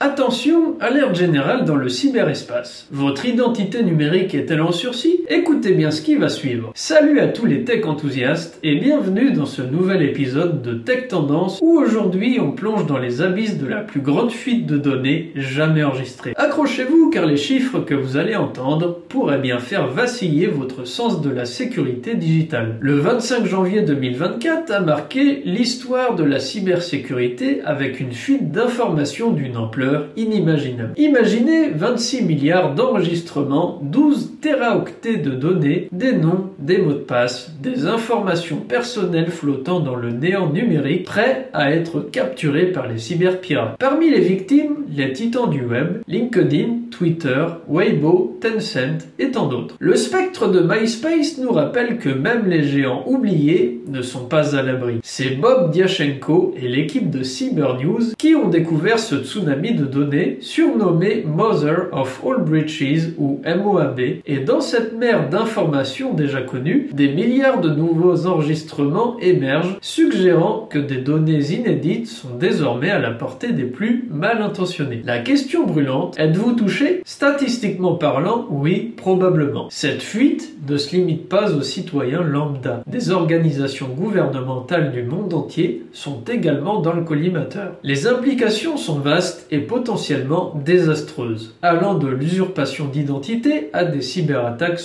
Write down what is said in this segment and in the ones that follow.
Attention, alerte générale dans le cyberespace. Votre identité numérique est-elle en sursis? Écoutez bien ce qui va suivre. Salut à tous les tech enthousiastes et bienvenue dans ce nouvel épisode de Tech Tendance où aujourd'hui on plonge dans les abysses de la plus grande fuite de données jamais enregistrée. Accrochez-vous car les chiffres que vous allez entendre pourraient bien faire vaciller votre sens de la sécurité digitale. Le 25 janvier 2024 a marqué l'histoire de la cybersécurité avec une fuite d'informations d'une ampleur inimaginable. Imaginez 26 milliards d'enregistrements, 12 téraoctets de données, des noms, des mots de passe, des informations personnelles flottant dans le néant numérique, prêts à être capturés par les cyberpirates. Parmi les victimes, les titans du web, LinkedIn, Twitter, Weibo, Tencent et tant d'autres. Le spectre de MySpace nous rappelle que même les géants oubliés ne sont pas à l'abri. C'est Bob Diachenko et l'équipe de Cybernews qui ont découvert ce tsunami de données surnommé Mother of All Breaches ou MOAB et dans cette d'informations déjà connues, des milliards de nouveaux enregistrements émergent suggérant que des données inédites sont désormais à la portée des plus mal intentionnés. La question brûlante, êtes-vous touché? Statistiquement parlant, oui, probablement. Cette fuite ne se limite pas aux citoyens lambda. Des organisations gouvernementales du monde entier sont également dans le collimateur. Les implications sont vastes et potentiellement désastreuses, allant de l'usurpation d'identité à des cyberattaques.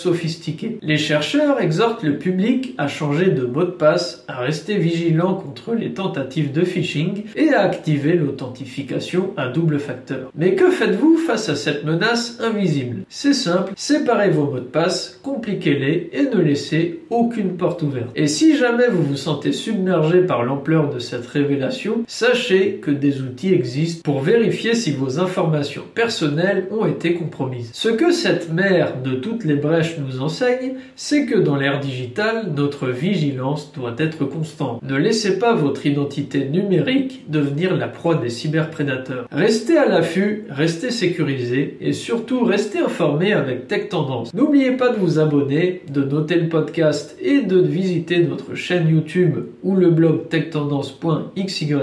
Les chercheurs exhortent le public à changer de mot de passe, à rester vigilant contre les tentatives de phishing et à activer l'authentification à double facteur. Mais que faites-vous face à cette menace invisible? C'est simple, séparez vos mots de passe, compliquez-les et ne laissez aucune porte ouverte. Et si jamais vous vous sentez submergé par l'ampleur de cette révélation, sachez que des outils existent pour vérifier si vos informations personnelles ont été compromises. Ce que cette mer de toutes les brèches nous enseigne, c'est que dans l'ère digitale, notre vigilance doit être constante. Ne laissez pas votre identité numérique devenir la proie des cyberprédateurs. Restez à l'affût, restez sécurisé et surtout restez informé avec Tech Tendance. N'oubliez pas de vous abonner, de noter le podcast et de visiter notre chaîne YouTube ou le blog techtendance.xyz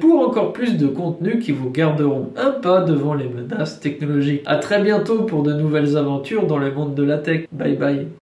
pour encore plus de contenus qui vous garderont un pas devant les menaces technologiques. À très bientôt pour de nouvelles aventures dans le monde de la tech. Bye bye.